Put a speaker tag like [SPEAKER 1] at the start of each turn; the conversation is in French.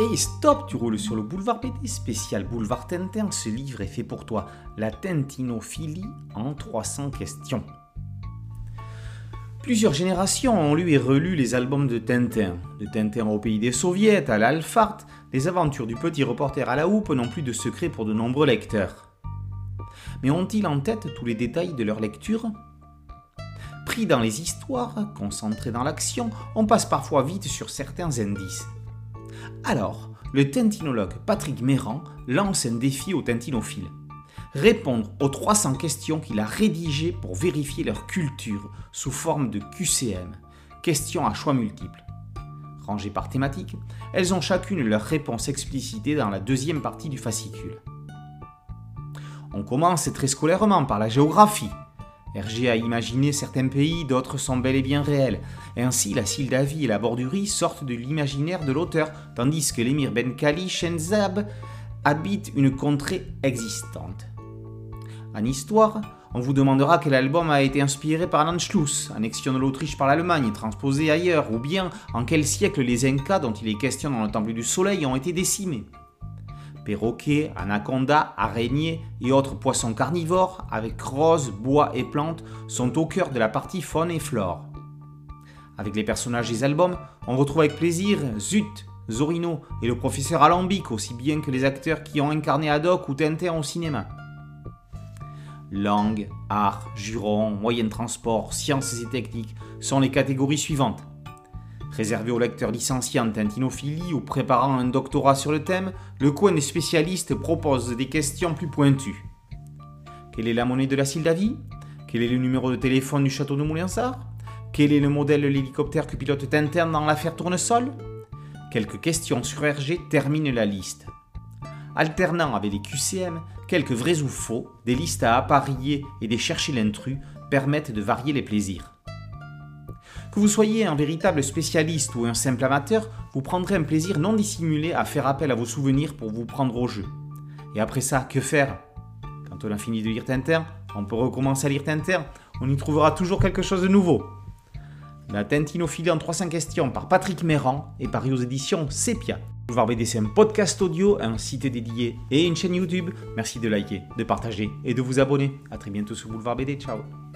[SPEAKER 1] Et stop, tu roules sur le boulevard BD spécial boulevard Tintin. Ce livre est fait pour toi. La tintinophilie en 300 questions. Plusieurs générations ont lu et relu les albums de Tintin. De Tintin au pays des soviets à l'Alphart, les aventures du petit reporter à la houppe n'ont plus de secret pour de nombreux lecteurs. Mais ont-ils en tête tous les détails de leur lecture? Pris dans les histoires, concentrés dans l'action, on passe parfois vite sur certains indices. Alors, le tintinologue Patrick Méran lance un défi aux tintinophiles. Répondre aux 300 questions qu'il a rédigées pour vérifier leur culture sous forme de QCM, questions à choix multiples. Rangées par thématique, elles ont chacune leur réponse explicitée dans la deuxième partie du fascicule. On commence très scolairement par la géographie, Hergé a imaginé certains pays, d'autres sont bel et bien réels. Ainsi, la Sildavie et la Bordurie sortent de l'imaginaire de l'auteur, tandis que l'émir Ben Kali Shenzab habite une contrée existante. En histoire, on vous demandera quel album a été inspiré par l'Anschluss, annexion de l'Autriche par l'Allemagne, transposé ailleurs, ou bien en quel siècle les Incas dont il est question dans le Temple du Soleil ont été décimés perroquets, anacondas, araignées et autres poissons carnivores, avec roses, bois et plantes, sont au cœur de la partie faune et flore. Avec les personnages des albums, on retrouve avec plaisir Zut, Zorino et le professeur Alambic, aussi bien que les acteurs qui ont incarné Haddock ou Tintin au cinéma. Langue, art, juron, moyens de transport, sciences et techniques sont les catégories suivantes. Réservé aux lecteurs licenciés en tintinophilie ou préparant un doctorat sur le thème, le coin des spécialistes propose des questions plus pointues. Quelle est la monnaie de la Sildavie Quel est le numéro de téléphone du château de Moulinsart Quel est le modèle de l'hélicoptère que pilote Tintin dans l'affaire Tournesol? Quelques questions sur RG terminent la liste. Alternant avec les QCM, quelques vrais ou faux, des listes à apparier et des chercher l'intrus permettent de varier les plaisirs. Que vous soyez un véritable spécialiste ou un simple amateur, vous prendrez un plaisir non dissimulé à faire appel à vos souvenirs pour vous prendre au jeu. Et après ça, que faire? Quand on a fini de lire Tintin, on peut recommencer à lire Tintin, on y trouvera toujours quelque chose de nouveau. La Tintinophilie en 300 questions par Patrick Méran et paru aux éditions Sepia. Boulevard BD, c'est un podcast audio, un site dédié et une chaîne YouTube. Merci de liker, de partager et de vous abonner. A très bientôt sur Boulevard BD. Ciao